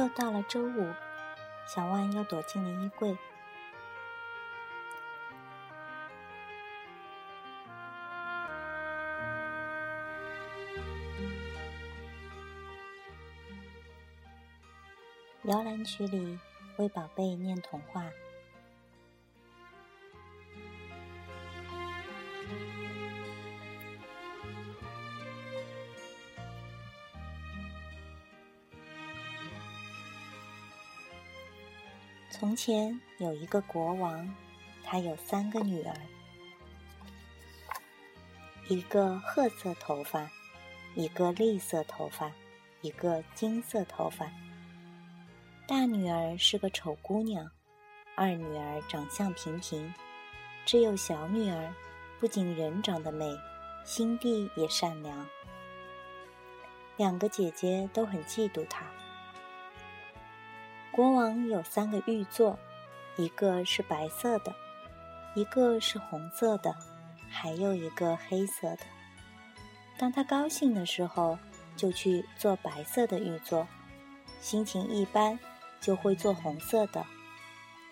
又到了周五，小万又躲进了衣柜。摇篮曲里为宝贝念童话。从前有一个国王，他有三个女儿，一个褐色头发，一个栗色头发，一个金色头发。大女儿是个丑姑娘，二女儿长相平平，只有小女儿不仅人长得美，心地也善良。两个姐姐都很嫉妒她。国王有三个玉座，一个是白色的，一个是红色的，还有一个黑色的。当他高兴的时候，就去坐白色的玉座；心情一般，就会坐红色的；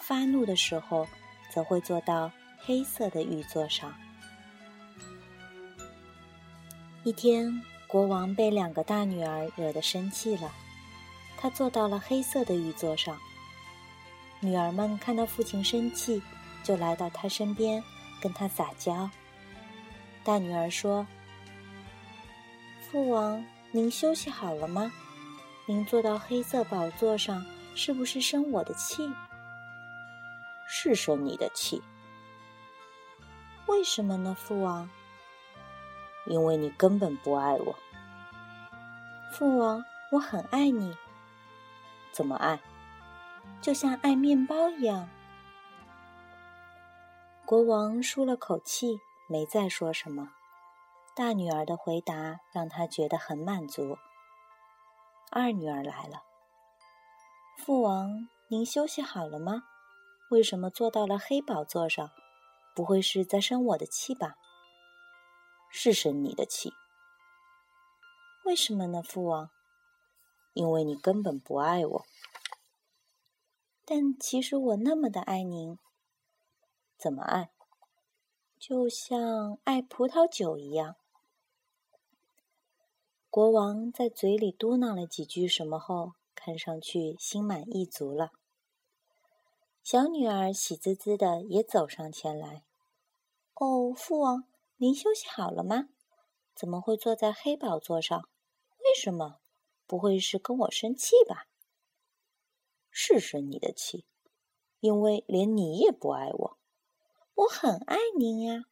发怒的时候，则会坐到黑色的玉座上。一天，国王被两个大女儿惹得生气了。他坐到了黑色的玉座上。女儿们看到父亲生气，就来到他身边，跟他撒娇。大女儿说：“父王，您休息好了吗？您坐到黑色宝座上，是不是生我的气？”“是生你的气。”“为什么呢，父王？”“因为你根本不爱我。”“父王，我很爱你。”怎么爱？就像爱面包一样。国王舒了口气，没再说什么。大女儿的回答让他觉得很满足。二女儿来了。父王，您休息好了吗？为什么坐到了黑宝座上？不会是在生我的气吧？是生你的气。为什么呢，父王？因为你根本不爱我，但其实我那么的爱您。怎么爱？就像爱葡萄酒一样。国王在嘴里嘟囔了几句什么后，看上去心满意足了。小女儿喜滋滋的也走上前来。哦，父王，您休息好了吗？怎么会坐在黑宝座上？为什么？不会是跟我生气吧？是生你的气，因为连你也不爱我。我很爱您呀。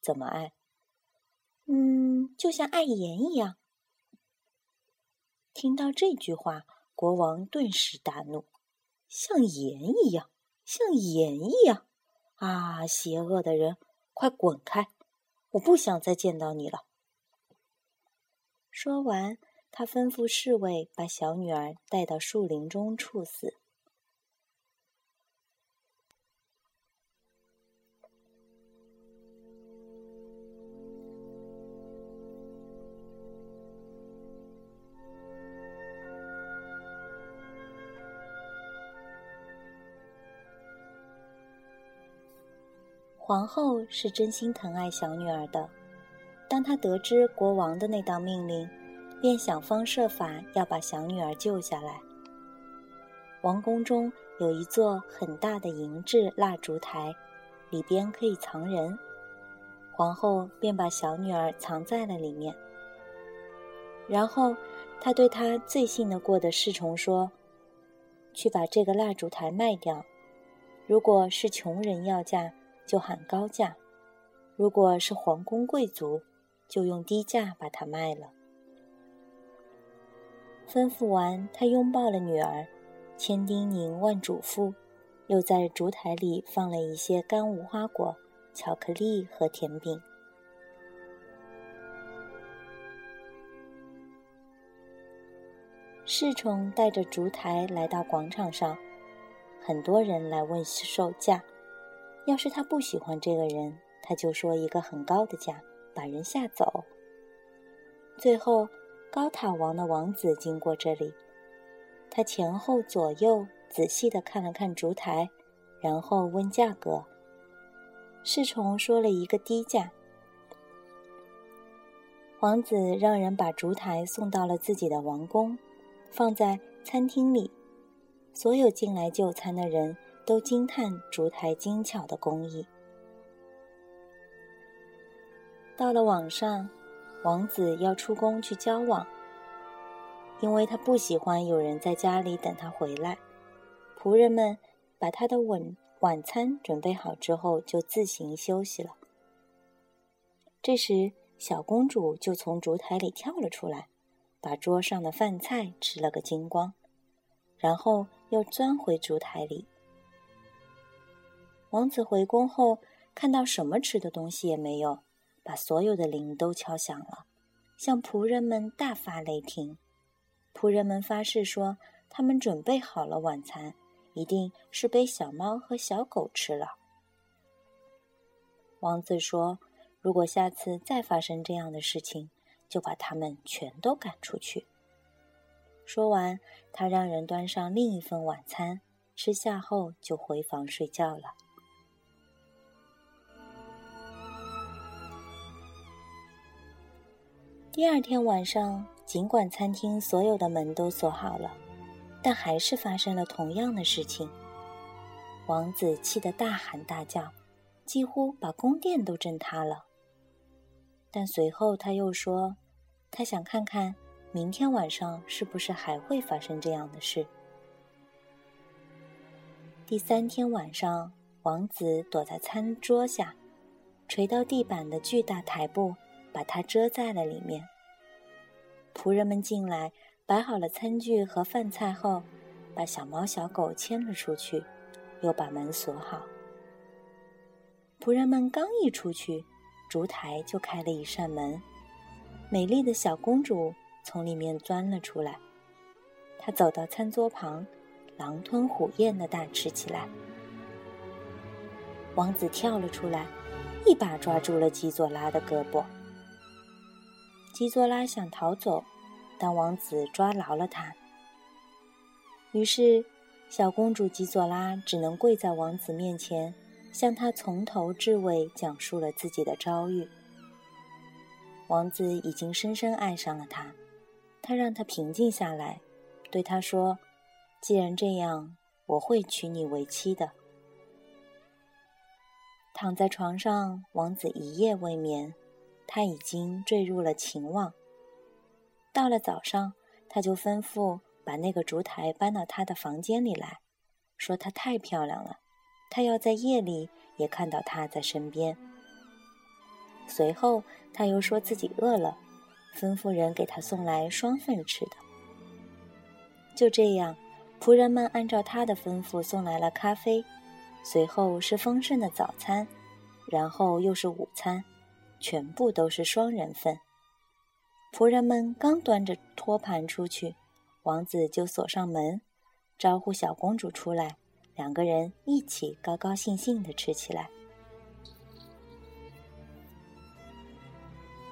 怎么爱？嗯，就像爱盐一样。听到这句话，国王顿时大怒：“像盐一样，像盐一样！啊，邪恶的人，快滚开！我不想再见到你了。”说完。他吩咐侍卫把小女儿带到树林中处死。皇后是真心疼爱小女儿的，当她得知国王的那道命令。便想方设法要把小女儿救下来。王宫中有一座很大的银质蜡烛台，里边可以藏人。皇后便把小女儿藏在了里面。然后，她对她最信得过的侍从说：“去把这个蜡烛台卖掉。如果是穷人要价，就喊高价；如果是皇宫贵族，就用低价把它卖了。”吩咐完，他拥抱了女儿，千叮咛万嘱咐，又在烛台里放了一些干无花果、巧克力和甜饼。侍从带着烛台来到广场上，很多人来问售价。要是他不喜欢这个人，他就说一个很高的价，把人吓走。最后。高塔王的王子经过这里，他前后左右仔细的看了看烛台，然后问价格。侍从说了一个低价。王子让人把烛台送到了自己的王宫，放在餐厅里。所有进来就餐的人都惊叹烛台精巧的工艺。到了晚上，王子要出宫去交往，因为他不喜欢有人在家里等他回来。仆人们把他的晚晚餐准备好之后，就自行休息了。这时，小公主就从烛台里跳了出来，把桌上的饭菜吃了个精光，然后又钻回烛台里。王子回宫后，看到什么吃的东西也没有。把所有的铃都敲响了，向仆人们大发雷霆。仆人们发誓说，他们准备好了晚餐，一定是被小猫和小狗吃了。王子说：“如果下次再发生这样的事情，就把他们全都赶出去。”说完，他让人端上另一份晚餐，吃下后就回房睡觉了。第二天晚上，尽管餐厅所有的门都锁好了，但还是发生了同样的事情。王子气得大喊大叫，几乎把宫殿都震塌了。但随后他又说，他想看看明天晚上是不是还会发生这样的事。第三天晚上，王子躲在餐桌下，垂到地板的巨大台布。把它遮在了里面。仆人们进来，摆好了餐具和饭菜后，把小猫小狗牵了出去，又把门锁好。仆人们刚一出去，烛台就开了一扇门，美丽的小公主从里面钻了出来。她走到餐桌旁，狼吞虎咽的大吃起来。王子跳了出来，一把抓住了基佐拉的胳膊。基佐拉想逃走，但王子抓牢了他。于是，小公主基佐拉只能跪在王子面前，向他从头至尾讲述了自己的遭遇。王子已经深深爱上了她，他让她平静下来，对她说：“既然这样，我会娶你为妻的。”躺在床上，王子一夜未眠。他已经坠入了情网。到了早上，他就吩咐把那个烛台搬到他的房间里来，说她太漂亮了，他要在夜里也看到她在身边。随后，他又说自己饿了，吩咐人给他送来双份吃的。就这样，仆人们按照他的吩咐送来了咖啡，随后是丰盛的早餐，然后又是午餐。全部都是双人份。仆人们刚端着托盘出去，王子就锁上门，招呼小公主出来，两个人一起高高兴兴的吃起来。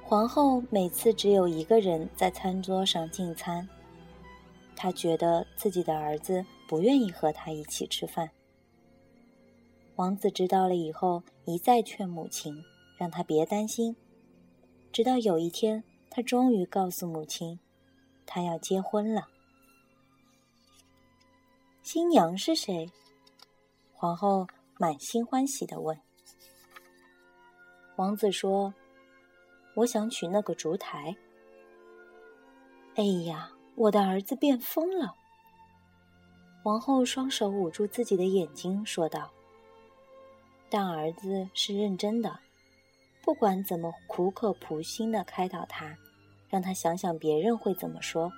皇后每次只有一个人在餐桌上进餐，她觉得自己的儿子不愿意和她一起吃饭。王子知道了以后，一再劝母亲。让他别担心，直到有一天，他终于告诉母亲，他要结婚了。新娘是谁？皇后满心欢喜的问。王子说：“我想娶那个烛台。”哎呀，我的儿子变疯了！王后双手捂住自己的眼睛，说道：“但儿子是认真的。”不管怎么苦口婆心的开导他，让他想想别人会怎么说，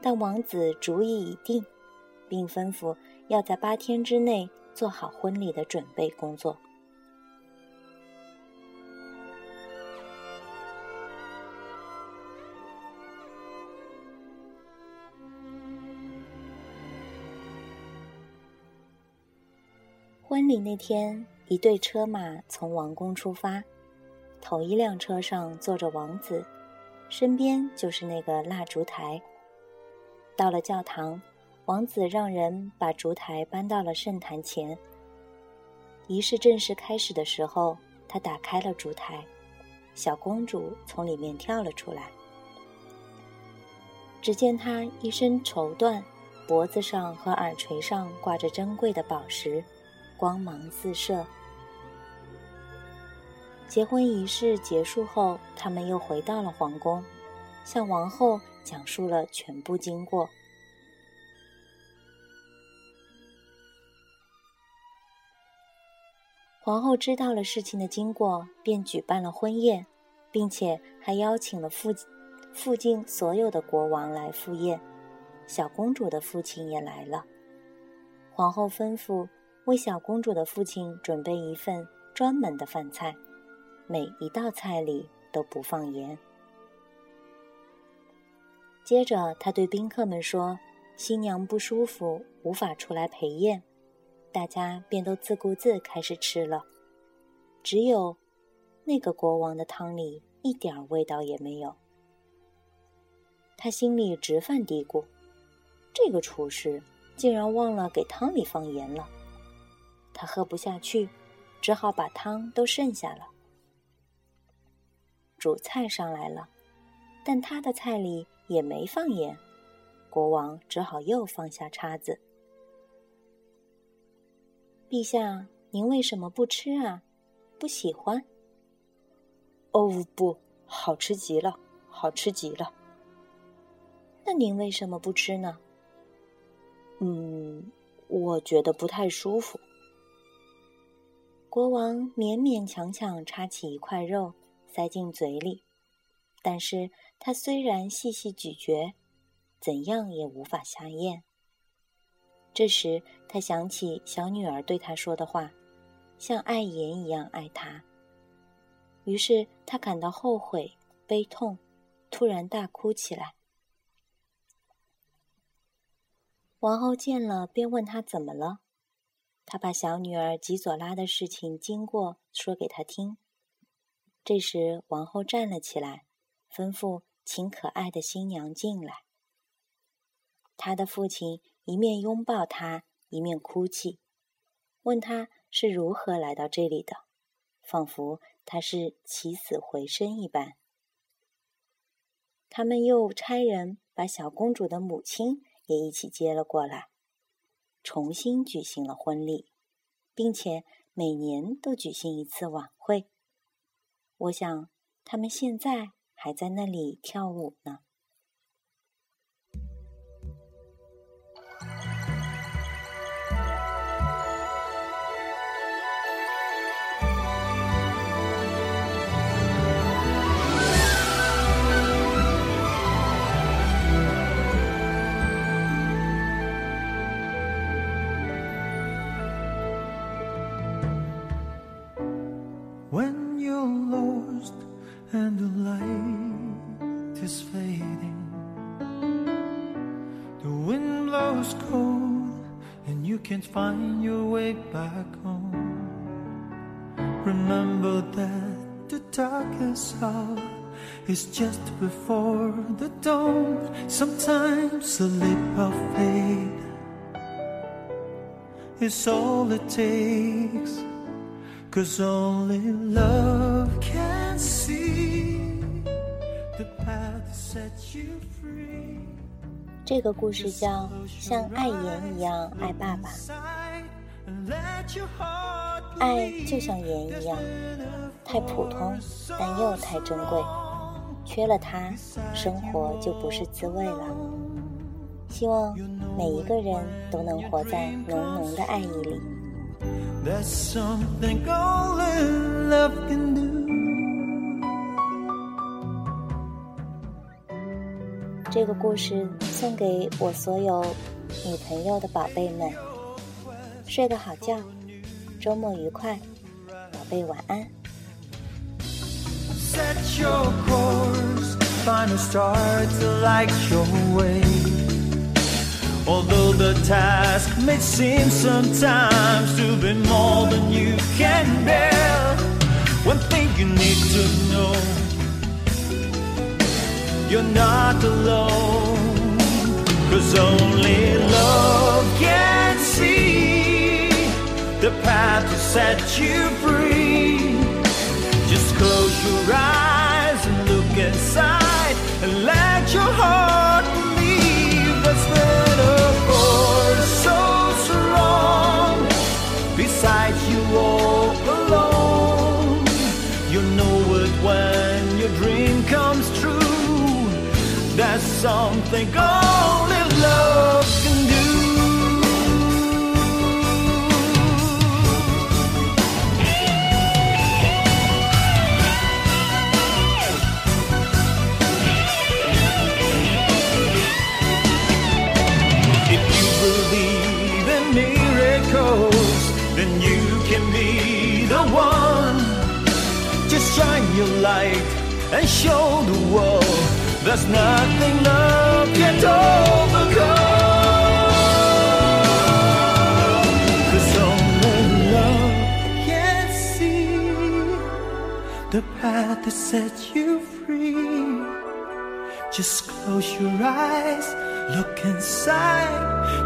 但王子主意已定，并吩咐要在八天之内做好婚礼的准备工作。婚礼那天，一队车马从王宫出发。头一辆车上坐着王子，身边就是那个蜡烛台。到了教堂，王子让人把烛台搬到了圣坛前。仪式正式开始的时候，他打开了烛台，小公主从里面跳了出来。只见她一身绸缎，脖子上和耳垂上挂着珍贵的宝石，光芒四射。结婚仪式结束后，他们又回到了皇宫，向王后讲述了全部经过。皇后知道了事情的经过，便举办了婚宴，并且还邀请了附。附近所有的国王来赴宴，小公主的父亲也来了。皇后吩咐为小公主的父亲准备一份专门的饭菜，每一道菜里都不放盐。接着，他对宾客们说：“新娘不舒服，无法出来陪宴。”大家便都自顾自开始吃了。只有那个国王的汤里一点味道也没有。他心里直犯嘀咕：“这个厨师竟然忘了给汤里放盐了。”他喝不下去，只好把汤都剩下了。主菜上来了，但他的菜里也没放盐。国王只好又放下叉子。陛下，您为什么不吃啊？不喜欢？哦，不好吃极了，好吃极了。那您为什么不吃呢？嗯，我觉得不太舒服。国王勉勉强强插起一块肉，塞进嘴里，但是他虽然细细咀嚼，怎样也无法下咽。这时，他想起小女儿对他说的话，像爱言一样爱他。于是他感到后悔、悲痛，突然大哭起来。王后见了，便问他怎么了。他把小女儿吉佐拉的事情经过说给他听。这时，王后站了起来，吩咐请可爱的新娘进来。他的父亲一面拥抱她，一面哭泣，问他是如何来到这里的，仿佛他是起死回生一般。他们又差人把小公主的母亲。也一起接了过来，重新举行了婚礼，并且每年都举行一次晚会。我想，他们现在还在那里跳舞呢。Find your way back home. Remember that the darkest hour is just before the dawn. Sometimes a leap of faith is all it takes. Cause only love can see the path that sets you free. 这个故事叫《像爱盐一样爱爸爸》，爱就像盐一样，太普通，但又太珍贵。缺了它，生活就不是滋味了。希望每一个人都能活在浓浓的爱意里。这个故事送给我所有女朋友的宝贝们，睡个好觉，周末愉快，宝贝晚安。You're not alone. Cause only love can see the path to set you free. That's something only love can do. If you believe in miracles, then you can be the one. Just shine your light and show the world there's nothing love can't overcome. Cause only love can see the path that sets you free. Just close your eyes, look inside,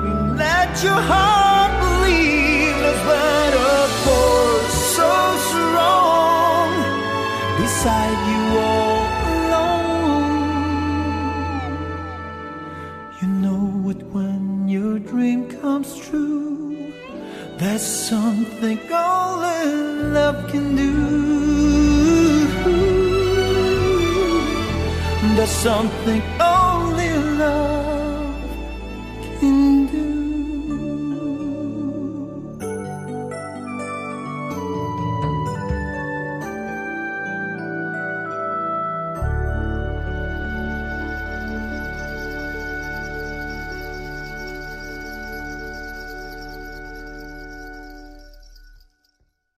and let your heart believe there's but a force so strong beside you There's something only love can do. There's something